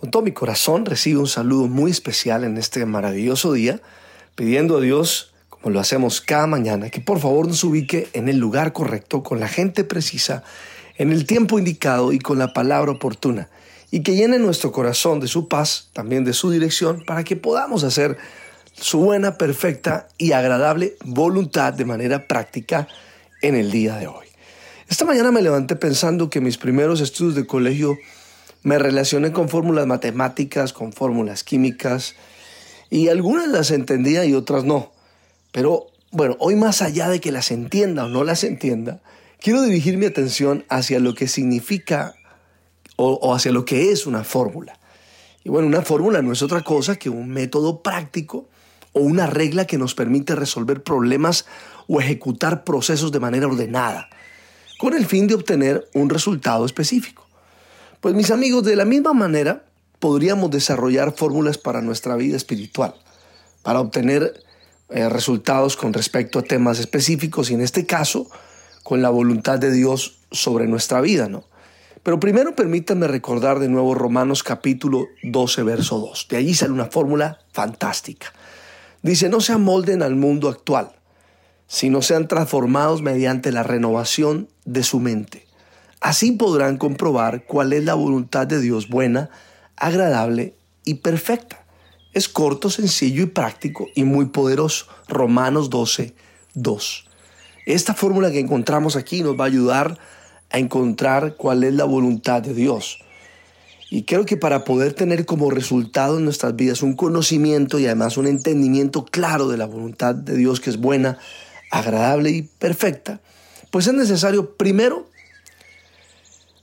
Con todo mi corazón recibo un saludo muy especial en este maravilloso día, pidiendo a Dios, como lo hacemos cada mañana, que por favor nos ubique en el lugar correcto, con la gente precisa, en el tiempo indicado y con la palabra oportuna, y que llene nuestro corazón de su paz, también de su dirección, para que podamos hacer su buena, perfecta y agradable voluntad de manera práctica en el día de hoy. Esta mañana me levanté pensando que mis primeros estudios de colegio me relacioné con fórmulas matemáticas, con fórmulas químicas, y algunas las entendía y otras no. Pero bueno, hoy más allá de que las entienda o no las entienda, quiero dirigir mi atención hacia lo que significa o, hacia lo que es una fórmula. Y bueno, una fórmula no es otra cosa que un método práctico o una regla que nos permite resolver problemas o ejecutar procesos de manera ordenada, con el fin de obtener un resultado específico. Pues mis amigos, de la misma manera podríamos desarrollar fórmulas para nuestra vida espiritual, para obtener eh, resultados con respecto a temas específicos y en este caso con la voluntad de Dios sobre nuestra vida, ¿no? Pero primero permítanme recordar de nuevo Romanos capítulo 12, verso 2. De allí sale una fórmula fantástica. Dice, no se amolden al mundo actual, sino sean transformados mediante la renovación de su mente Así podrán comprobar cuál es la voluntad de Dios buena, agradable y perfecta. Es corto, sencillo y práctico y muy poderoso. Romanos 12, 2. Esta fórmula que encontramos aquí nos va a ayudar a encontrar cuál es la voluntad de Dios. Y creo que para poder tener como resultado en nuestras vidas un conocimiento y además un entendimiento claro de la voluntad de Dios que es buena, agradable y perfecta, pues es necesario primero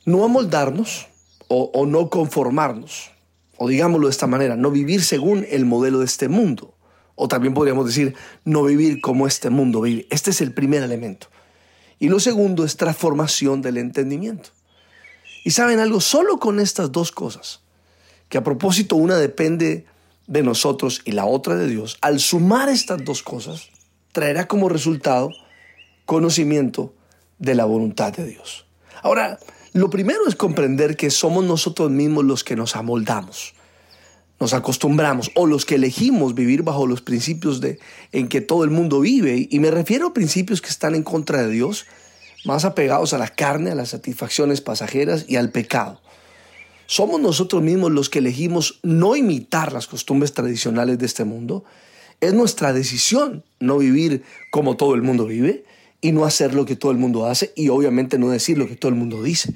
no amoldarnos o, no conformarnos, o digámoslo de esta manera, no vivir según el modelo de este mundo. O también podríamos decir, no vivir como este mundo vive. Este es el primer elemento. Y lo segundo es transformación del entendimiento. Y saben algo, solo con estas dos cosas, que a propósito una depende de nosotros y la otra de Dios, al sumar estas dos cosas, traerá como resultado conocimiento de la voluntad de Dios. Ahora, lo primero es comprender que somos nosotros mismos los que nos amoldamos, nos acostumbramos o los que elegimos vivir bajo los principios de, en que todo el mundo vive. Y me refiero a principios que están en contra de Dios, más apegados a la carne, a las satisfacciones pasajeras y al pecado. Somos nosotros mismos los que elegimos no imitar las costumbres tradicionales de este mundo. Es nuestra decisión no vivir como todo el mundo vive y no hacer lo que todo el mundo hace y obviamente no decir lo que todo el mundo dice.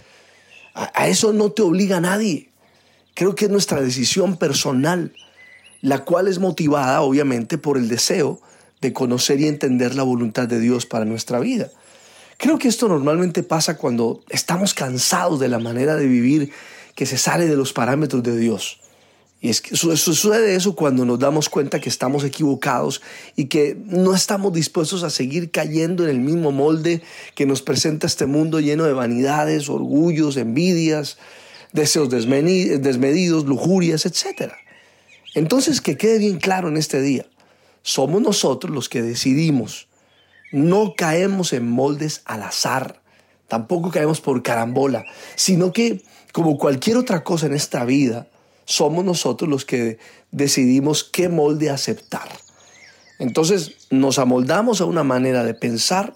A, eso no te obliga nadie. Creo que es nuestra decisión personal, la cual es motivada obviamente por el deseo de conocer y entender la voluntad de Dios para nuestra vida. Creo que esto normalmente pasa cuando estamos cansados de la manera de vivir que se sale de los parámetros de Dios. Y es que sucede eso cuando nos damos cuenta que estamos equivocados y que no estamos dispuestos a seguir cayendo en el mismo molde que nos presenta este mundo lleno de vanidades, orgullos, envidias, deseos desmedidos, lujurias, etc. Entonces, que quede bien claro en este día, somos nosotros los que decidimos. No caemos en moldes al azar, tampoco caemos por carambola, sino que, como cualquier otra cosa en esta vida, somos nosotros los que decidimos qué molde aceptar. Entonces nos amoldamos a una manera de pensar,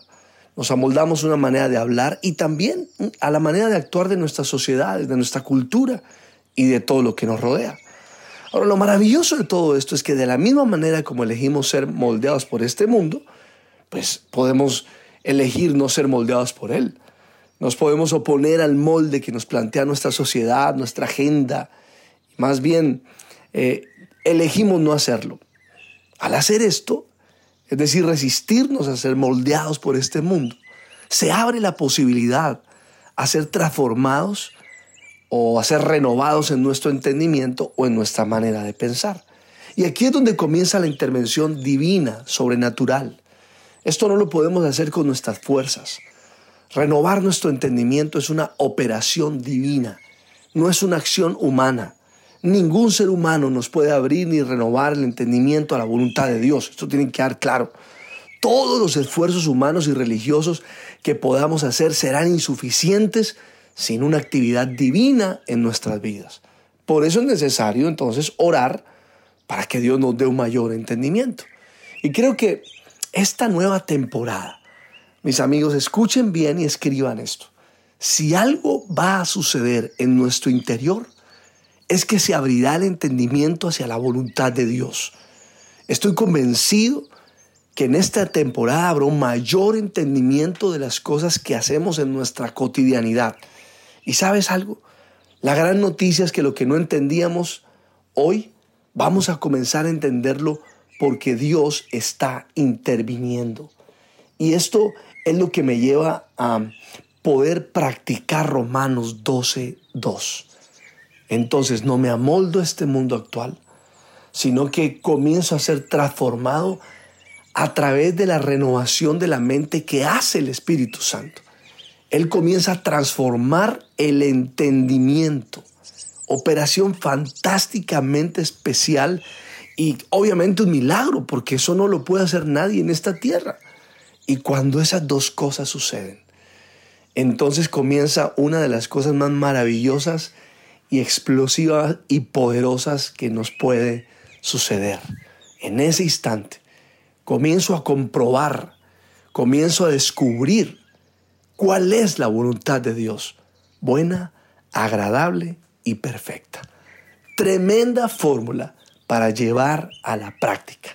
nos amoldamos a una manera de hablar y también a la manera de actuar de nuestras sociedades, de nuestra cultura y de todo lo que nos rodea. Ahora, lo maravilloso de todo esto es que de la misma manera como elegimos ser moldeados por este mundo, pues podemos elegir no ser moldeados por él. Nos podemos oponer al molde que nos plantea nuestra sociedad, nuestra agenda, más bien, eh, elegimos no hacerlo. Al hacer esto, es decir, resistirnos a ser moldeados por este mundo, se abre la posibilidad a ser transformados o a ser renovados en nuestro entendimiento o en nuestra manera de pensar. Y aquí es donde comienza la intervención divina, sobrenatural. Esto no lo podemos hacer con nuestras fuerzas. Renovar nuestro entendimiento es una operación divina, no es una acción humana. Ningún ser humano nos puede abrir ni renovar el entendimiento a la voluntad de Dios. Esto tiene que quedar claro. Todos los esfuerzos humanos y religiosos que podamos hacer serán insuficientes sin una actividad divina en nuestras vidas. Por eso es necesario entonces orar para que Dios nos dé un mayor entendimiento. Y creo que esta nueva temporada mis amigos, escuchen bien y escriban esto. Si algo va a suceder en nuestro interior, es que se abrirá el entendimiento hacia la voluntad de Dios. Estoy convencido que en esta temporada habrá un mayor entendimiento de las cosas que hacemos en nuestra cotidianidad. ¿Y sabes algo? La gran noticia es que lo que no entendíamos hoy, vamos a comenzar a entenderlo porque Dios está interviniendo. Y esto es lo que me lleva a poder practicar Romanos 12, 2. Entonces no me amoldo a este mundo actual, sino que comienzo a ser transformado a través de la renovación de la mente que hace el Espíritu Santo. Él comienza a transformar el entendimiento. Operación fantásticamente especial y obviamente un milagro, porque eso no lo puede hacer nadie en esta tierra. Y cuando esas dos cosas suceden, entonces comienza una de las cosas más maravillosas y explosivas y poderosas que nos puede suceder. En ese instante, comienzo a comprobar, comienzo a descubrir cuál es la voluntad de Dios, buena, agradable y perfecta. Tremenda fórmula para llevar a la práctica.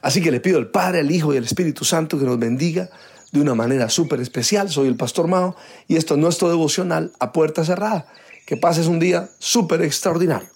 Así que le pido al Padre, al Hijo y al Espíritu Santo que nos bendiga de una manera súper especial. Soy el Pastor Mao y esto es nuestro devocional a puerta cerrada. Que pases un día súper extraordinario.